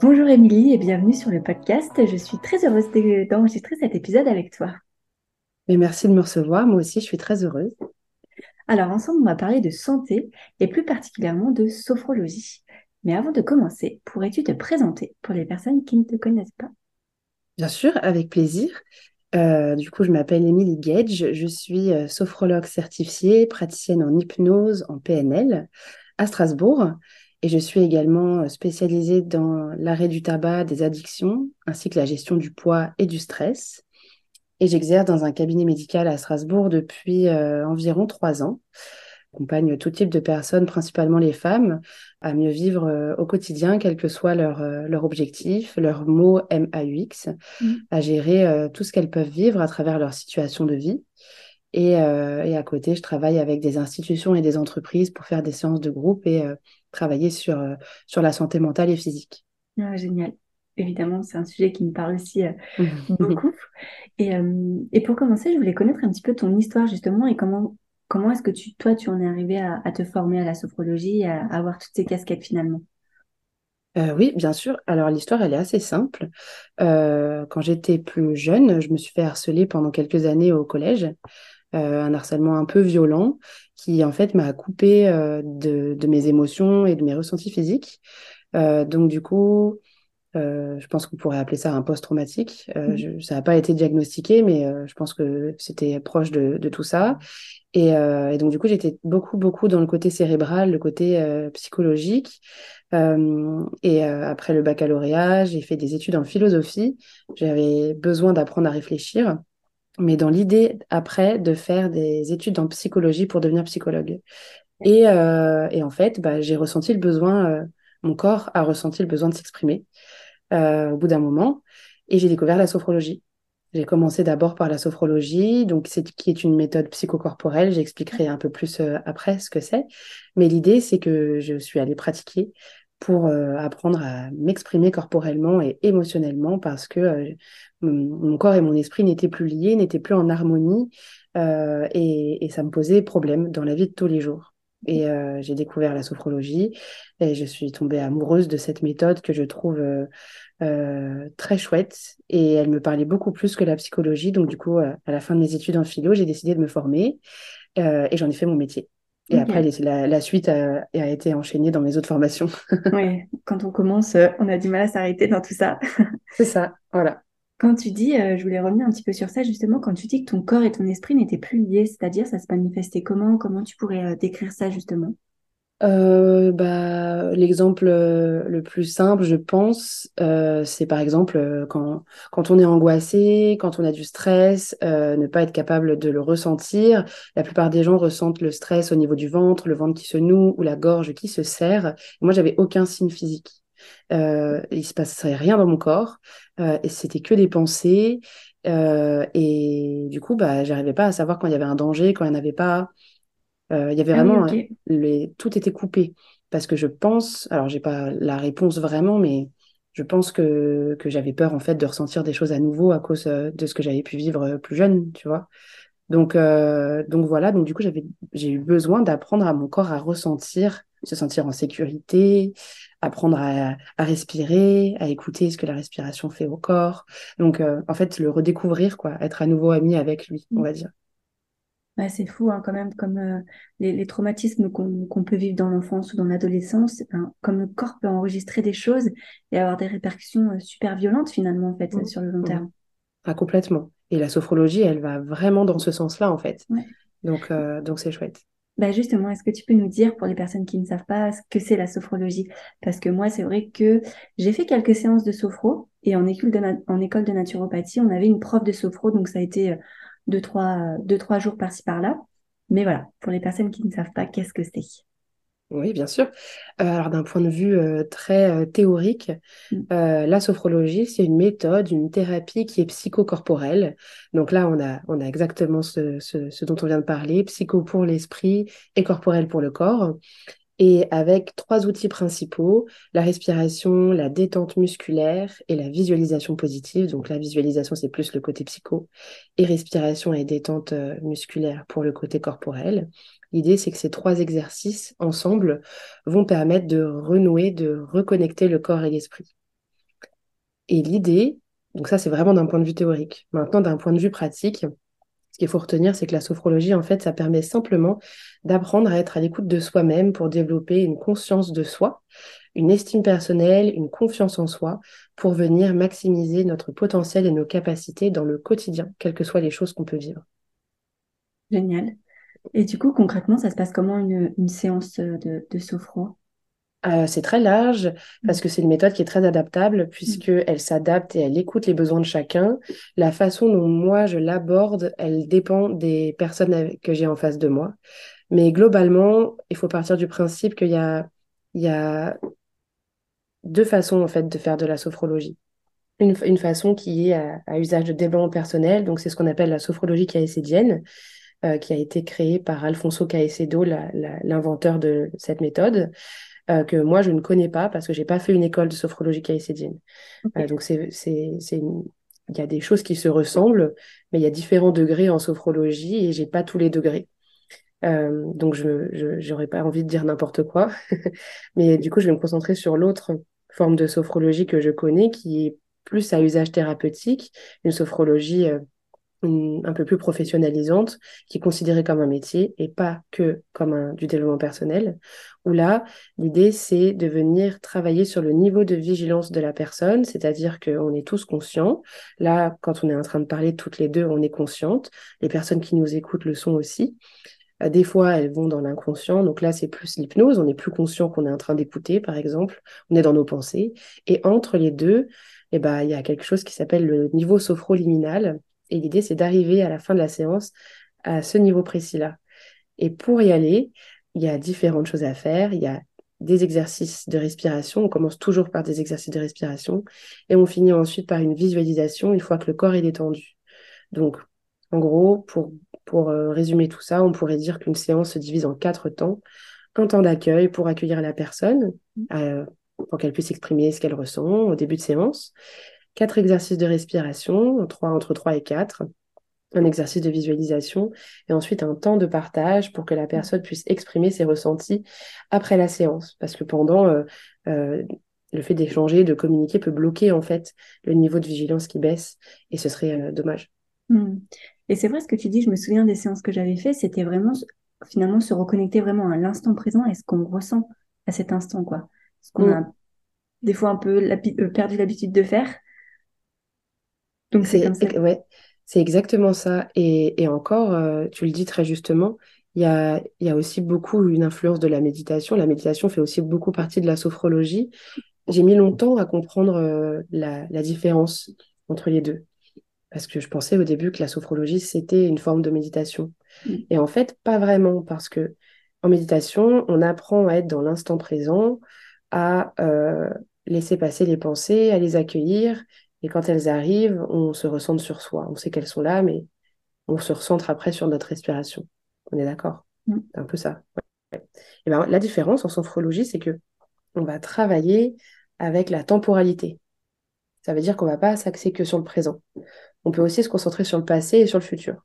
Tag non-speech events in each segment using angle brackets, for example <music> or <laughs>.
Bonjour Émilie et bienvenue sur le podcast. Je suis très heureuse d'enregistrer cet épisode avec toi. Et merci de me recevoir. Moi aussi, je suis très heureuse. Alors, ensemble, on va parler de santé et plus particulièrement de sophrologie. Mais avant de commencer, pourrais-tu te présenter pour les personnes qui ne te connaissent pas? Bien sûr, avec plaisir. Euh, du coup, je m'appelle Émilie Gage, je suis euh, sophrologue certifiée, praticienne en hypnose, en PNL à Strasbourg. Et je suis également euh, spécialisée dans l'arrêt du tabac, des addictions, ainsi que la gestion du poids et du stress. Et j'exerce dans un cabinet médical à Strasbourg depuis euh, environ trois ans. J'accompagne tout type de personnes, principalement les femmes, à mieux vivre euh, au quotidien, quel que soit leur, leur objectif, leur mot MAUX, mmh. à gérer tout ce qu'elles peuvent vivre à travers leur situation de vie. Et, et, à côté, je travaille avec des institutions et des entreprises pour faire des séances de groupe et travailler sur, euh, sur la santé mentale et physique. Ah, génial. Évidemment, c'est un sujet qui me parle aussi euh, <laughs> beaucoup. Et, euh, et, pour commencer, je voulais connaître un petit peu ton histoire justement et comment, comment est-ce que tu, toi, tu en es arrivé à, te former à la sophrologie, à, avoir toutes ces casquettes finalement? Oui, bien sûr. Alors l'histoire, elle est assez simple. quand j'étais plus jeune, je me suis fait harceler pendant quelques années au collège. Euh, un harcèlement un peu violent qui en fait m'a coupé euh, de, de, mes émotions et de mes ressentis physiques. Euh, donc du coup, je pense qu'on pourrait appeler ça un post-traumatique. Mmh. ça n'a pas été diagnostiqué, mais je pense que c'était proche de, de, tout ça. Et, et, donc du coup, j'étais beaucoup, beaucoup dans le côté cérébral, le côté psychologique. et après le baccalauréat, j'ai fait des études en philosophie. J'avais besoin d'apprendre à réfléchir mais dans l'idée après de faire des études en psychologie pour devenir psychologue. Et, euh, et en fait, bah, j'ai ressenti le besoin, euh, mon corps a ressenti le besoin de s'exprimer euh, au bout d'un moment, et j'ai découvert la sophrologie. J'ai commencé d'abord par la sophrologie, donc c'est qui est une méthode psychocorporelle. J'expliquerai un peu plus après ce que c'est, mais l'idée c'est que je suis allée pratiquer pour euh, apprendre à m'exprimer corporellement et émotionnellement parce que euh, mon corps et mon esprit n'étaient plus liés, n'étaient plus en harmonie euh, et, et, ça me posait problème dans la vie de tous les jours. Et j'ai découvert la sophrologie et je suis tombée amoureuse de cette méthode que je trouve très chouette et elle me parlait beaucoup plus que la psychologie. Donc du coup, à la fin de mes études en philo, j'ai décidé de me former et j'en ai fait mon métier. Et après, la, suite a, été enchaînée dans mes autres formations. <laughs> oui, quand on commence, euh, on a du mal à s'arrêter dans tout ça. <laughs> C'est ça, voilà. Quand tu dis, euh, je voulais revenir un petit peu sur ça, justement, quand tu dis que ton corps et ton esprit n'étaient plus liés, c'est-à-dire ça se manifestait comment? Comment tu pourrais euh, décrire ça, justement? Euh, bah, L'exemple euh, le plus simple, je pense, euh, c'est par exemple euh, quand, quand on est angoissé, quand on a du stress, euh, ne pas être capable de le ressentir. La plupart des gens ressentent le stress au niveau du ventre, le ventre qui se noue ou la gorge qui se serre. Moi, j'avais aucun signe physique. Euh, il se passait rien dans mon corps et c'était que des pensées. et du coup, bah, j'arrivais pas à savoir quand il y avait un danger, quand il n'y en avait pas. Euh, il y avait ah vraiment, euh, les... tout était coupé. Parce que je pense, alors j'ai pas la réponse vraiment, mais je pense que, que j'avais peur en fait de ressentir des choses à nouveau à cause euh, de ce que j'avais pu vivre plus jeune, tu vois. Donc, donc voilà, donc du coup, j'avais, j'ai eu besoin d'apprendre à mon corps à ressentir, se sentir en sécurité, apprendre à, à, respirer, à écouter ce que la respiration fait au corps. Donc, en fait, le redécouvrir, quoi, être à nouveau ami avec lui, on mmh. va dire c'est fou hein, quand même, comme euh, les, traumatismes qu'on peut vivre dans l'enfance ou dans l'adolescence, comme le corps peut enregistrer des choses et avoir des répercussions euh, super violentes finalement en fait mmh. sur le long mmh. terme. Ah, complètement. Et la sophrologie, elle va vraiment dans ce sens-là en fait. Donc euh, donc c'est chouette. Bah justement, est-ce que tu peux nous dire pour les personnes qui ne savent pas ce que c'est la sophrologie? Parce que moi, c'est vrai que j'ai fait quelques séances de sophro et en école de, en école de naturopathie, on avait une prof de sophro, donc ça a été deux, trois, deux, trois jours par-ci par-là. Mais voilà, pour les personnes qui ne savent pas, qu'est-ce que c'est? Oui, bien sûr. Euh, alors d'un point de vue euh, très euh, théorique, Mm. la sophrologie, c'est une méthode, une thérapie qui est psychocorporelle. Donc là, on a, on a exactement ce, ce, ce dont on vient de parler, psycho pour l'esprit et corporel pour le corps. Et avec trois outils principaux, la respiration, la détente musculaire et la visualisation positive. Donc la visualisation, c'est plus le côté psycho, et respiration et détente euh, musculaire pour le côté corporel. L'idée, c'est que ces trois exercices ensemble vont permettre de renouer, de reconnecter le corps et l'esprit. Et l'idée, donc ça c'est vraiment d'un point de vue théorique. Maintenant, d'un point de vue pratique, ce qu'il faut retenir, c'est que la sophrologie, en fait, ça permet simplement d'apprendre à être à l'écoute de soi-même pour développer une conscience de soi, une estime personnelle, une confiance en soi, pour venir maximiser notre potentiel et nos capacités dans le quotidien, quelles que soient les choses qu'on peut vivre. Génial. Et du coup, concrètement, ça se passe comment une, séance de, de sophro? Euh, c'est très large parce Mm. que c'est une méthode qui est très adaptable Mm. puisqu'elle s'adapte et elle écoute les besoins de chacun. La façon dont moi je l'aborde, elle dépend des personnes que j'ai en face de moi. Mais globalement, il faut partir du principe qu'il y a, il y a deux façons en fait de faire de la sophrologie. Une, une façon qui est à, à usage de développement personnel, donc c'est ce qu'on appelle la sophrologie caïcédienne, euh, qui a été créée par Alfonso Caicedo, l'inventeur de cette méthode euh, que moi, je ne connais pas parce que j'ai pas fait une école de sophrologie caïcédienne. Euh, Ok. donc, c'est, c'est, c'est une- il y a des choses qui se ressemblent, mais il y a différents degrés en sophrologie et j'ai pas tous les degrés. Euh, donc, je, j'aurais pas envie de dire n'importe quoi. <laughs> Mais du coup, je vais me concentrer sur l'autre forme de sophrologie que je connais, qui est plus à usage thérapeutique, une sophrologie euh, un peu plus professionnalisante, qui est considérée comme un métier et pas que comme un, du développement personnel, où là, l'idée, c'est de venir travailler sur le niveau de vigilance de la personne, c'est-à-dire qu'on est tous conscients. Là, quand on est en train de parler toutes les deux, on est consciente. Les personnes qui nous écoutent le sont aussi. Euh, Des fois, elles vont dans l'inconscient. Donc là, c'est plus l'hypnose. On est plus conscient qu'on est en train d'écouter, par exemple. On est dans nos pensées. Et entre les deux, eh ben, il y a quelque chose qui s'appelle le niveau sophroliminal. Et l'idée, c'est d'arriver à la fin de la séance à ce niveau précis-là. Et pour y aller, il y a différentes choses à faire. Il y a des exercices de respiration. On commence toujours par des exercices de respiration. Et on finit ensuite par une visualisation une fois que le corps est détendu. Donc, en gros, pour, euh, résumer tout ça, on pourrait dire qu'une séance se divise en quatre temps. Un temps d'accueil pour accueillir la personne, euh, pour qu'elle puisse exprimer ce qu'elle ressent au début de séance. Quatre exercices de respiration, trois, entre 3 et 4. Un exercice de visualisation et ensuite un temps de partage pour que la personne puisse exprimer ses ressentis après la séance. Parce que pendant, euh, euh, le fait d'échanger, de communiquer peut bloquer en fait le niveau de vigilance qui baisse et ce serait euh, dommage. Mm. Et c'est vrai ce que tu dis, je me souviens des séances que j'avais fait, c'était vraiment finalement se reconnecter vraiment à l'instant présent et ce qu'on ressent à cet instant, quoi. Ce qu'on Mm. a des fois un peu perdu l'habitude de faire. Donc c'est ouais, c'est exactement ça. Et, et encore, euh, tu le dis très justement, il y a, y a aussi beaucoup une influence de la méditation. La méditation fait aussi beaucoup partie de la sophrologie. J'ai mis longtemps à comprendre euh, la, la différence entre les deux. Parce que je pensais au début que la sophrologie, c'était une forme de méditation. Mm. Et en fait, pas vraiment, parce que en méditation, on apprend à être dans l'instant présent, à euh, laisser passer les pensées, à les accueillir. Et quand elles arrivent, on se recentre sur soi. On sait qu'elles sont là, mais on se recentre après sur notre respiration. On est d'accord? Mm. C'est un peu ça. Ouais. Et ben, la différence en sophrologie, c'est que on va travailler avec la temporalité. Ça veut dire qu'on ne va pas s'axer que sur le présent. On peut aussi se concentrer sur le passé et sur le futur.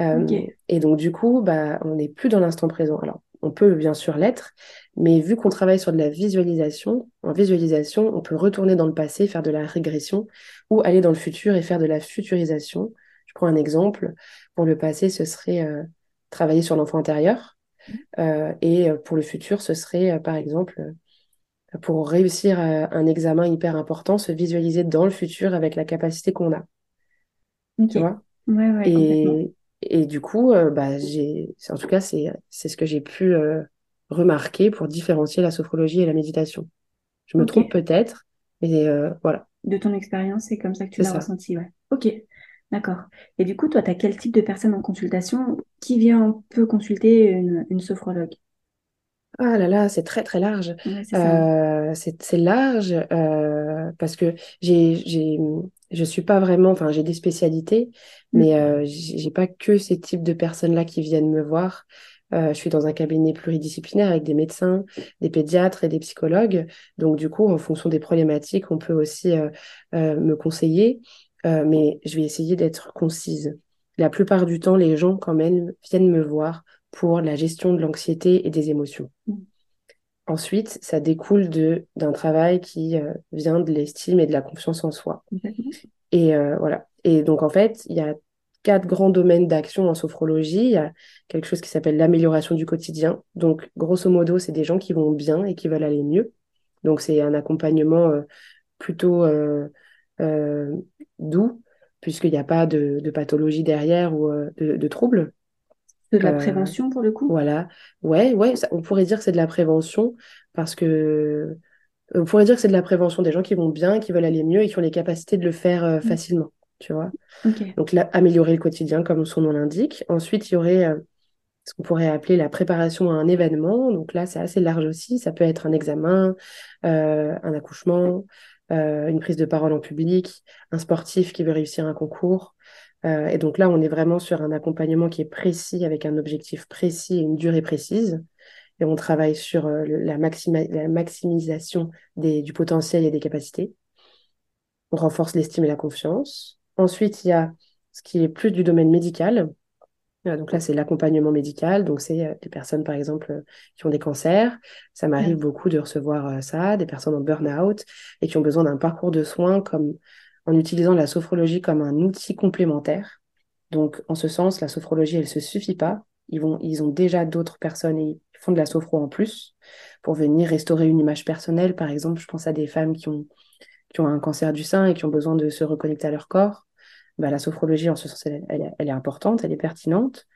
Euh, et donc, du coup, bah, on n'est plus dans l'instant présent. Alors, on peut bien sûr l'être, mais vu qu'on travaille sur de la visualisation, en visualisation, on peut retourner dans le passé, faire de la régression, ou aller dans le futur et faire de la futurisation. Je prends un exemple. Pour le passé, ce serait euh, travailler sur l'enfant intérieur. Euh, et euh, pour le futur, ce serait, euh, par exemple, pour réussir un examen hyper important, se visualiser dans le futur avec la capacité qu'on a. Tu vois? Ouais, ouais. Et, et du coup, euh, bah, j'ai, en tout cas, c'est, c'est ce que j'ai pu euh, remarquer pour différencier la sophrologie et la méditation. Je me trompe peut-être, mais euh, voilà, De ton expérience, c'est comme ça que tu l'as ressenti, ouais. Ok. D'accord. Et du coup, toi, tu as quel type de personne en consultation qui vient un peu consulter une, une sophrologue? Ah là là, c'est très très large. Ouais, c'est large parce que j'ai j'ai je suis pas vraiment, enfin j'ai des spécialités, mais Mm. euh, j'ai pas que ces types de personnes-là qui viennent me voir. Euh, je suis dans un cabinet pluridisciplinaire avec des médecins, des pédiatres et des psychologues. Donc du coup, en fonction des problématiques, on peut aussi euh, euh, me conseiller, Euh, mais je vais essayer d'être concise. La plupart du temps, les gens quand même viennent me voir pour la gestion de l'anxiété et des émotions. Ensuite, ça découle de d'un travail qui euh, vient de l'estime et de la confiance en soi. Et euh, voilà. Et donc, en fait, il y a quatre grands domaines d'action en sophrologie. Il y a quelque chose qui s'appelle l'amélioration du quotidien. Donc, grosso modo, c'est des gens qui vont bien et qui veulent aller mieux. Donc, c'est un accompagnement euh, plutôt doux, puisqu'il n'y a pas de, de pathologie derrière ou de, de troubles. De la Euh, prévention pour le coup. voilà. Ouais, ouais, ça- on pourrait dire que c'est de la prévention parce que on pourrait dire que c'est de la prévention des gens qui vont bien, qui veulent aller mieux et qui ont les capacités de le faire euh, Mm. facilement, tu vois. Donc là, améliorer le quotidien, comme son nom l'indique. Ensuite, il y aurait euh, ce qu'on pourrait appeler la préparation à un événement. Donc là, c'est assez large aussi. Ça peut être un examen, un accouchement, une prise de parole en public, un sportif qui veut réussir un concours. Euh, et donc là, on est vraiment sur un accompagnement qui est précis, avec un objectif précis et une durée précise. Et on travaille sur euh, la, maxima- la maximisation des, du potentiel et des capacités. On renforce l'estime et la confiance. Ensuite, il y a ce qui est plus du domaine médical. Euh, Donc là, c'est l'accompagnement médical. Donc, c'est des personnes, par exemple, qui ont des cancers. Ça m'arrive Ouais. beaucoup de recevoir ça, des personnes en burn-out et qui ont besoin d'un parcours de soins comme, en utilisant la sophrologie comme un outil complémentaire. Donc, en ce sens, la sophrologie, elle ne se suffit pas. Ils vont, ils ont déjà d'autres personnes et font de la sophro en plus pour venir restaurer une image personnelle. Par exemple, je pense à des femmes qui ont, un cancer du sein et qui ont besoin de se reconnecter à leur corps bah, la sophrologie, en ce sens, elle, est importante, elle est pertinente.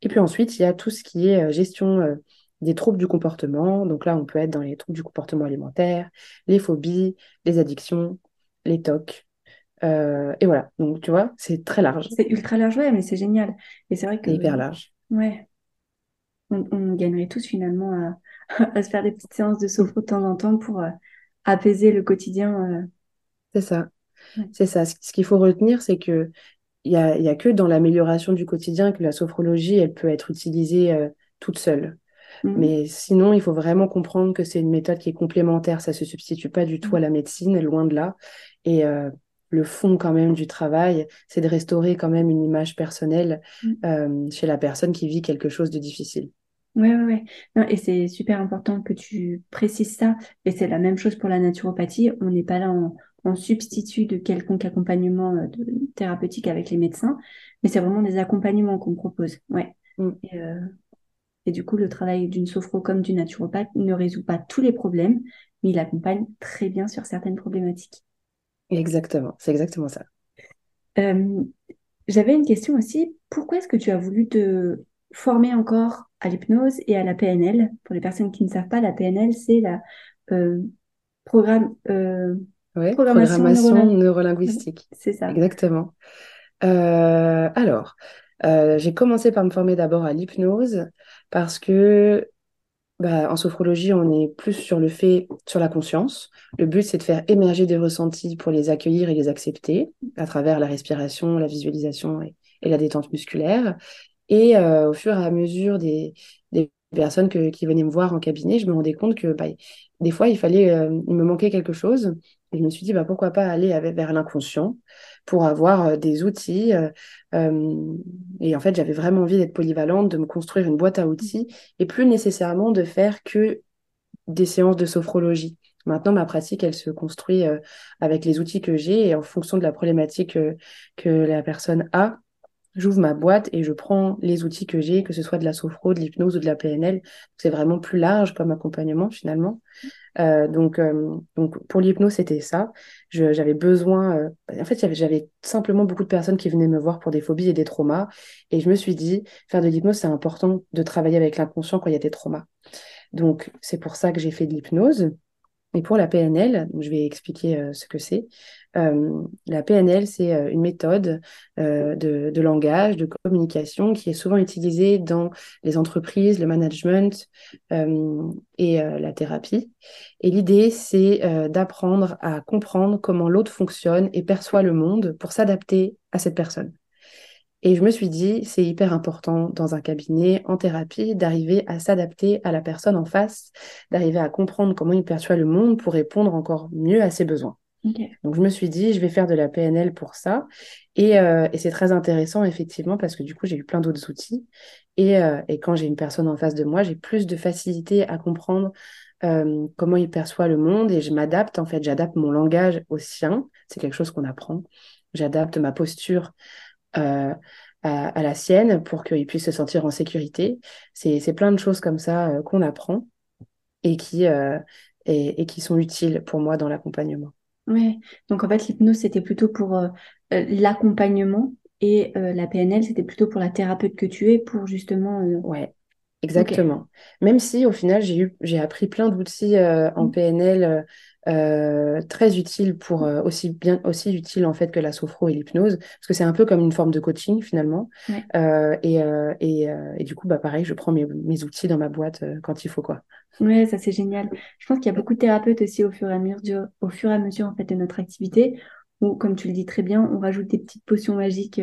Et puis ensuite, il y a tout ce qui est euh, gestion euh, des troubles du comportement. Donc là, on peut être dans les troubles du comportement alimentaire, les phobies, les addictions, les TOC. Euh, et voilà, donc tu vois, c'est très large, C'est ultra large, ouais, mais c'est génial. Et c'est vrai que, hyper large. ouais, on, on gagnerait tous finalement à, <laughs> à se faire des petites séances de sophro de temps en temps pour euh, apaiser le quotidien. C'est ça, euh. c'est ça. Ce ce qu'il faut retenir, c'est que il y a, y a que dans l'amélioration du quotidien que la sophrologie, elle peut être utilisée euh, toute seule. Mm. Mais sinon, il faut vraiment comprendre que c'est une méthode qui est complémentaire. Ça se substitue pas du tout à la médecine, loin de là. Et euh, le fond quand même du travail, c'est de restaurer quand même une image personnelle Mm. euh, chez la personne qui vit quelque chose de difficile. Ouais, ouais. Non, et c'est super important que tu précises ça. Et c'est la même chose pour la naturopathie. On n'est pas là en, en substitut de quelconque accompagnement euh, de- thérapeutique avec les médecins, mais c'est vraiment des accompagnements qu'on propose. Ouais. Mm. Et, euh, et du coup, le travail d'une sophro comme du naturopathe ne résout pas tous les problèmes, mais il accompagne très bien sur certaines problématiques. Exactement, c'est exactement ça. Euh, j'avais une question aussi. Pourquoi est-ce que tu as voulu te former encore à l'hypnose et à la PNL? Pour les personnes qui ne savent pas, la PNL, c'est la euh, programme, euh, Ouais, programmation neurolinguistique. C'est ça. Exactement. Alors, j'ai commencé par me former d'abord à l'hypnose parce que bah, en sophrologie, on est plus sur le fait, sur la conscience. Le but, c'est de faire émerger des ressentis pour les accueillir et les accepter à travers la respiration, la visualisation et, la détente musculaire. Et euh, au fur et à mesure des, des personnes que- qui venaient me voir en cabinet, je me rendais compte que bah, des fois, il fallait, euh, il me manquait quelque chose. Et je me suis dit, bah, pourquoi pas aller avec- vers l'inconscient pour avoir euh, des outils. euh, euh, et en fait, j'avais vraiment envie d'être polyvalente, de me construire une boîte à outils et plus nécessairement de faire que des séances de sophrologie. Maintenant, ma pratique, elle se construit euh, avec les outils que j'ai et en fonction de la problématique euh, que la personne a. J'ouvre ma boîte et je prends les outils que j'ai, que ce soit de la sophro, de l'hypnose ou de la PNL. C'est vraiment plus large comme accompagnement finalement. Euh, donc, euh, donc pour l'hypnose, c'était ça. J'avais besoin. euh, en fait, j'avais simplement beaucoup de personnes qui venaient me voir pour des phobies et des traumas. Et je me suis dit, faire de l'hypnose, c'est important de travailler avec l'inconscient quand il y a des traumas. Donc, c'est pour ça que j'ai fait de l'hypnose. Et pour la PNL, je vais expliquer euh, ce que c'est. Euh, la PNL, c'est euh, une méthode de, langage, de communication qui est souvent utilisée dans les entreprises, le management et la thérapie. Et l'idée, c'est d'apprendre à comprendre comment l'autre fonctionne et perçoit le monde pour s'adapter à cette personne. Et je me suis dit, c'est hyper important dans un cabinet, en thérapie, d'arriver à s'adapter à la personne en face, d'arriver à comprendre comment il perçoit le monde pour répondre encore mieux à ses besoins. Donc je me suis dit, je vais faire de la PNL pour ça. Et, euh, et c'est très intéressant, effectivement, parce que du coup, j'ai eu plein d'autres outils. Et, euh, et quand j'ai une personne en face de moi, j'ai plus de facilité à comprendre euh, comment il perçoit le monde et je m'adapte, en fait, j'adapte mon langage au sien. C'est quelque chose qu'on apprend. J'adapte ma posture euh, à, la sienne pour qu'il puisse se sentir en sécurité. C'est plein de choses comme ça euh, qu'on apprend et qui, euh, et, qui sont utiles pour moi dans l'accompagnement. Oui, donc en fait, l'hypnose, c'était plutôt pour l'accompagnement et la PNL, c'était plutôt pour la thérapeute que tu es, pour justement... Ouais, exactement. Même si au final, j'ai appris plein d'outils en mmh. PNL euh, très utile pour euh, aussi bien aussi utile en fait que la sophro et l'hypnose parce que c'est un peu comme une forme de coaching finalement. Euh, et, et, et, du coup bah pareil je prends mes, mes outils dans ma boîte quand il faut quoi. Ouais ça c'est génial. Je pense qu'il y a beaucoup de thérapeutes aussi au fur et à mesure au fur et à mesure en fait de notre activité où comme tu le dis très bien on rajoute des petites potions magiques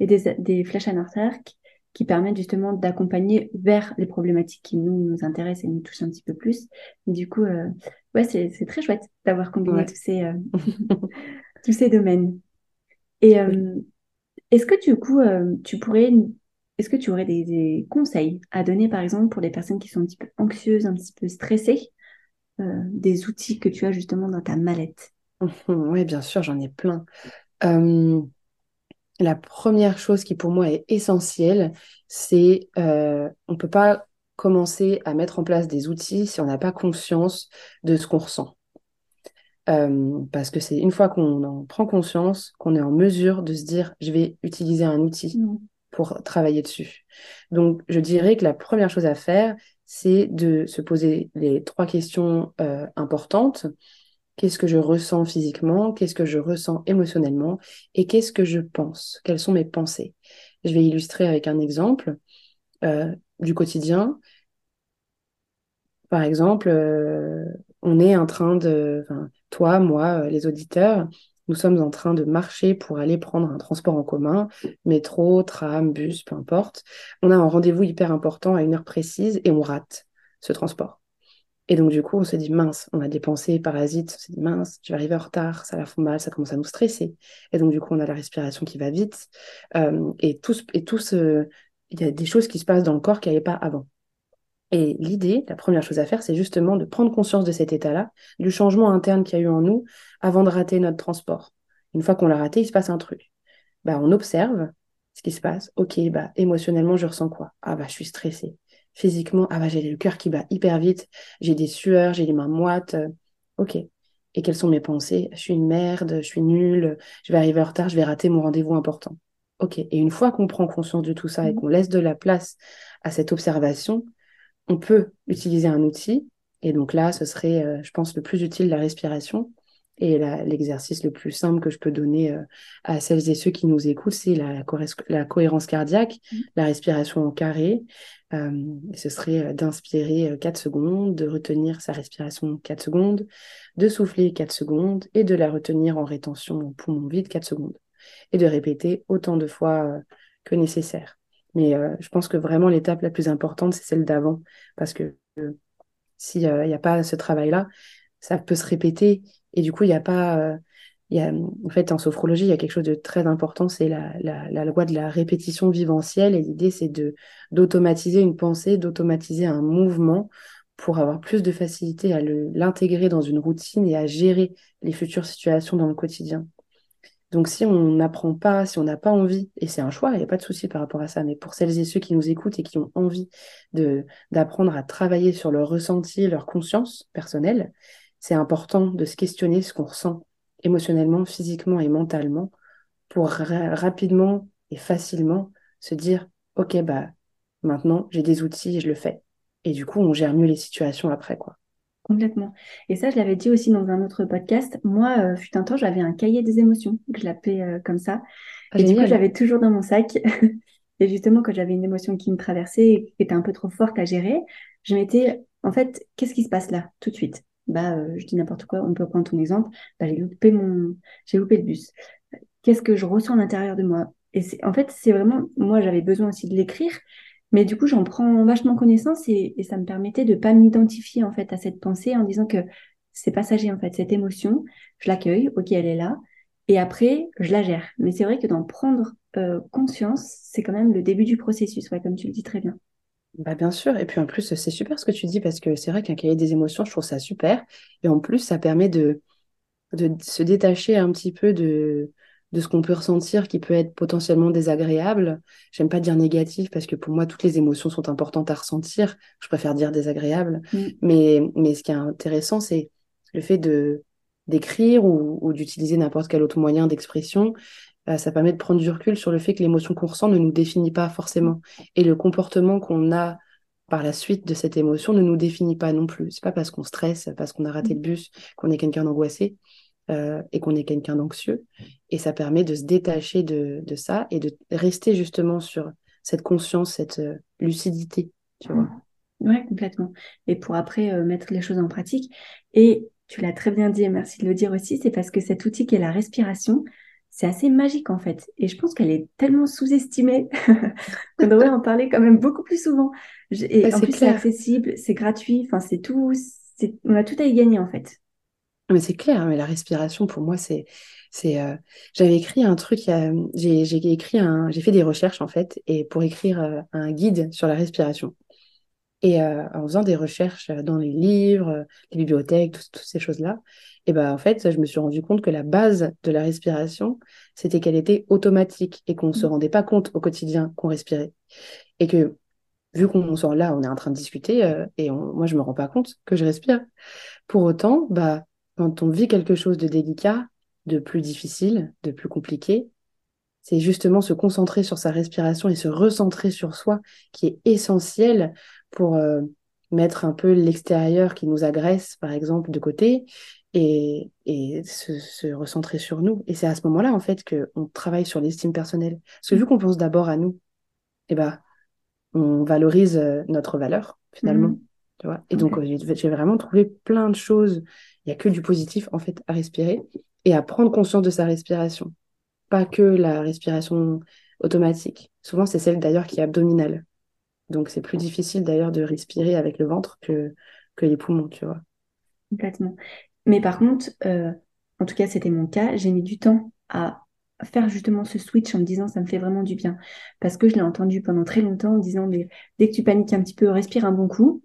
et des, des flèches à notre arc qui permettent justement d'accompagner vers les problématiques qui nous, nous intéressent et nous touchent un petit peu plus. Et du coup, euh, ouais, c'est, très chouette d'avoir combiné tous, ces, euh, <laughs> tous ces domaines. Et euh, est-ce que du coup, tu pourrais, est-ce que tu aurais des, conseils à donner, par exemple, pour les personnes qui sont un petit peu anxieuses, un petit peu stressées, des outils que tu as justement dans ta mallette? <laughs> Oui, bien sûr, j'en ai plein. La première chose qui pour moi est essentielle, c'est euh, on ne peut pas commencer à mettre en place des outils si on n'a pas conscience de ce qu'on ressent. Euh, parce que c'est une fois qu'on en prend conscience qu'on est en mesure de se dire je vais utiliser un outil mmh. pour travailler dessus. Donc je dirais que la première chose à faire, c'est de se poser les trois questions euh, importantes Qu'est-ce que je ressens physiquement? Qu'est-ce que je ressens émotionnellement? Et qu'est-ce que je pense? Quelles sont mes pensées? Je vais illustrer avec un exemple euh, du quotidien. Par exemple, euh, on est en train de, toi, moi, euh, les auditeurs, nous sommes en train de marcher pour aller prendre un transport en commun, métro, tram, bus, peu importe. On a un rendez-vous hyper important à une heure précise et on rate ce transport. Et donc, du coup, on se dit, mince, on a des pensées parasites, on se dit, mince, je vais arriver en retard, ça la fout mal, ça commence à nous stresser. Et donc, du coup, on a la respiration qui va vite. Euh, et tout, et tout ce... il y a des choses qui se passent dans le corps qui n'y pas avant. Et l'idée, la première chose à faire, c'est justement de prendre conscience de cet état-là, du changement interne qu'il y a eu en nous avant de rater notre transport. Une fois qu'on l'a raté, il se passe un truc. Bah, on observe ce qui se passe. Ok, bah, émotionnellement, je ressens quoi? Ah, bah, je suis stressée physiquement, ah bah j'ai le cœur qui bat hyper vite, j'ai des sueurs, j'ai les mains moites. Ok. Et quelles sont mes pensées? Je suis une merde, je suis nulle, je vais arriver en retard, je vais rater mon rendez-vous important. Ok. Et une fois qu'on prend conscience de tout ça et mmh. qu'on laisse de la place à cette observation, on peut utiliser un outil. Et donc là, ce serait, euh, je pense, le plus utile, la respiration. Et l'exercice le plus simple que je peux donner euh, à celles et ceux qui nous écoutent, c'est la, la, cohérence cardiaque, mmh. la respiration en carré. Euh, ce serait d'inspirer 4 secondes, de retenir sa respiration 4 secondes, de souffler 4 secondes et de la retenir en rétention en poumon vide 4 secondes. Et de répéter autant de fois que nécessaire. Mais je pense que vraiment l'étape la plus importante, c'est celle d'avant. Parce que s'il n'y a pas ce travail-là, ça peut se répéter et du coup, il n'y a pas. Euh, il y a, en fait, en sophrologie, il y a quelque chose de très important, c'est la, la, loi de la répétition viventielle. Et l'idée, c'est d'automatiser une pensée, d'automatiser un mouvement pour avoir plus de facilité à l'intégrer dans une routine et à gérer les futures situations dans le quotidien. Donc si on n'apprend pas, si on n'a pas envie, et c'est un choix, il n'y a pas de souci par rapport à ça, mais pour celles et ceux qui nous écoutent et qui ont envie d'apprendre à travailler sur leur ressenti, leur conscience personnelle, c'est important de se questionner ce qu'on ressent émotionnellement, physiquement et mentalement pour rapidement et facilement se dire ok bah maintenant j'ai des outils et je le fais. Et du coup on gère mieux les situations après quoi Complètement. Et ça, je l'avais dit aussi dans un autre podcast. Moi, euh, fut un temps, j'avais un cahier des émotions, que je l'appelais euh, comme ça. Ah, et du coup, j'avais toujours dans mon sac. <laughs> Et justement, quand j'avais une émotion qui me traversait et qui était un peu trop forte à gérer, je m'étais, en fait, qu'est-ce qui se passe là, tout de suite? Bah, euh, je dis n'importe quoi, on peut prendre ton exemple. Bah, j'ai loupé mon, j'ai loupé le bus. Qu'est-ce que je ressens à l'intérieur de moi? Et c'est, en fait, c'est vraiment, moi, j'avais besoin aussi de l'écrire. Mais du coup, j'en prends vachement connaissance et, ça me permettait de pas m'identifier en fait à cette pensée en disant que c'est passager en fait, cette émotion, je l'accueille, ok, elle est là, et après, je la gère. Mais c'est vrai que d'en prendre euh, conscience, c'est quand même le début du processus, ouais, comme tu le dis très bien. Bah, bien sûr. Et puis en plus, c'est super ce que tu dis parce que c'est vrai qu'un cahier des émotions, je trouve ça super. Et en plus, ça permet de se détacher un petit peu de, de ce qu'on peut ressentir qui peut être potentiellement désagréable. J'aime pas dire négatif parce que pour moi, toutes les émotions sont importantes à ressentir. Je préfère dire désagréable. Mm. Mais, mais ce qui est intéressant, c'est le fait de d'écrire ou, ou d'utiliser n'importe quel autre moyen d'expression. Euh, ça permet de prendre du recul sur le fait que l'émotion qu'on ressent ne nous définit pas forcément. Et le comportement qu'on a par la suite de cette émotion ne nous définit pas non plus. C'est pas parce qu'on stresse, parce qu'on a raté le bus, qu'on est quelqu'un d'angoissé euh, et qu'on est quelqu'un d'anxieux. Et ça permet de se détacher de, de ça et de rester justement sur cette conscience, cette euh, lucidité, tu vois. Ouais, complètement. Et pour après euh, mettre les choses en pratique. Et tu l'as très bien dit, et merci de le dire aussi, c'est parce que cet outil qui est la respiration, c'est assez magique en fait. Et je pense qu'elle est tellement sous-estimée <laughs> qu'on devrait en parler quand même beaucoup plus souvent. Je- Et Ouais, en c'est plus, c'est accessible, c'est gratuit, enfin, c'est tout, on a tout à y gagner en fait. Mais c'est clair, mais la respiration, pour moi, c'est, c'est, euh, j'avais écrit un truc, a- j'ai, j'ai écrit un, j'ai fait des recherches en fait, et pour écrire euh, un guide sur la respiration. Et euh, en faisant des recherches dans les livres, les bibliothèques, tout- toutes ces choses-là, et ben en fait, je me suis rendu compte que la base de la respiration, c'était qu'elle était automatique et qu'on ne se rendait pas compte au quotidien qu'on respirait. Et que vu qu'on sort là, on est en train de discuter, euh, et on- moi, je me rends pas compte que je respire. Pour autant, bah, quand on vit quelque chose de délicat, de plus difficile, de plus compliqué, c'est justement se concentrer sur sa respiration et se recentrer sur soi qui est essentiel pour euh, mettre un peu l'extérieur qui nous agresse, par exemple, de côté et, et se, se recentrer sur nous. Et c'est à ce moment-là, en fait, qu'on travaille sur l'estime personnelle. Parce que vu qu'on pense d'abord à nous, eh ben, on valorise euh, notre valeur, finalement. Mhm. Tu vois? Et donc, j'ai vraiment trouvé plein de choses. Il n'y a que du positif, en fait, à respirer et à prendre conscience de sa respiration pas que la respiration automatique. Souvent, c'est celle d'ailleurs qui est abdominale. Donc, c'est plus difficile d'ailleurs de respirer avec le ventre que, que les poumons, tu vois. Complètement. Mais par contre, euh, en tout cas, c'était mon cas, j'ai mis du temps à faire justement ce switch en me disant ça me fait vraiment du bien. Parce que je l'ai entendu pendant très longtemps en disant mais dès que tu paniques un petit peu, respire un bon coup.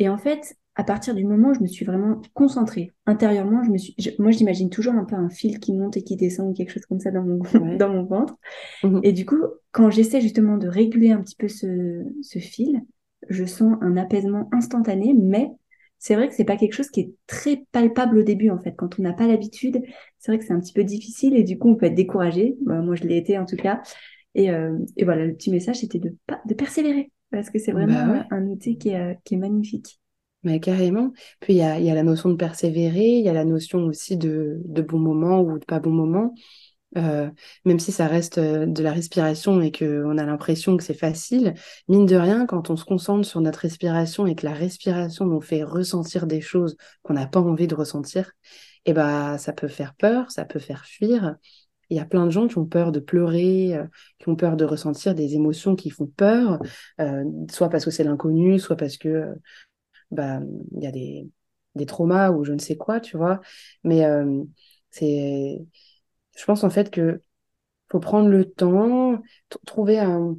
Et en fait, à partir du moment où je me suis vraiment concentrée intérieurement, je me suis, je- moi j'imagine toujours un peu un fil qui monte et qui descend ou quelque chose comme ça dans mon, <laughs> Ouais. dans mon ventre. Mhm. Et du coup, quand j'essaie justement de réguler un petit peu ce, ce fil, je sens un apaisement instantané, mais c'est vrai que c'est pas quelque chose qui est très palpable au début en fait. Quand on n'a pas l'habitude, c'est vrai que c'est un petit peu difficile et du coup on peut être découragé. Bah, moi je l'ai été en tout cas. Et, euh, et voilà, le petit message c'était de persévérer parce que c'est Bah vraiment ouais, un outil qui est, euh, qui est magnifique. mais carrément. Puis il y a, il y a la notion de persévérer, il y a la notion aussi de, de bon moment ou de pas bon moment. Euh, même si ça reste euh, de la respiration et qu'on a l'impression que c'est facile, mine de rien, quand on se concentre sur notre respiration et que la respiration nous fait ressentir des choses qu'on n'a pas envie de ressentir, et bah, ça peut faire peur, ça peut faire fuir. Il y a plein de gens qui ont peur de pleurer, euh, qui ont peur de ressentir des émotions qui font peur, euh, soit parce que c'est l'inconnu, soit parce que euh, bah, il y a des, des traumas ou je ne sais quoi, tu vois. Mais c'est, je pense en fait que faut prendre le temps, trouver un,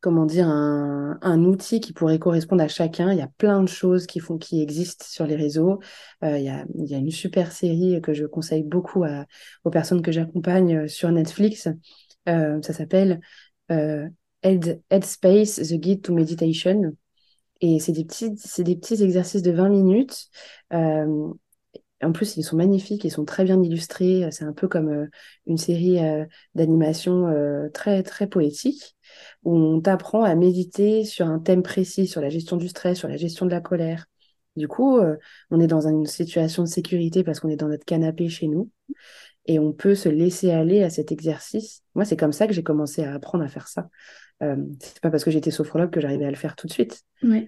comment dire, un, un outil qui pourrait correspondre à chacun. Il y a plein de choses qui font, qui existent sur les réseaux. Euh, il y a, il y a une super série que je conseille beaucoup à- aux personnes que j'accompagne euh, sur Netflix. Euh, ça s'appelle euh, Head, Headspace, The Guide to Meditation. Et c'est des petits, c'est des petits exercices de 20 minutes. En plus, ils sont magnifiques, ils sont très bien illustrés. C'est un peu comme euh, une série euh, d'animation euh, très, très poétique, où on t'apprend à méditer sur un thème précis, sur la gestion du stress, sur la gestion de la colère. Du coup, on est dans une situation de sécurité parce qu'on est dans notre canapé chez nous et on peut se laisser aller à cet exercice. Moi, c'est comme ça que j'ai commencé à apprendre à faire ça. Euh, c'est pas parce que j'étais sophrologue que j'arrivais à le faire tout de suite.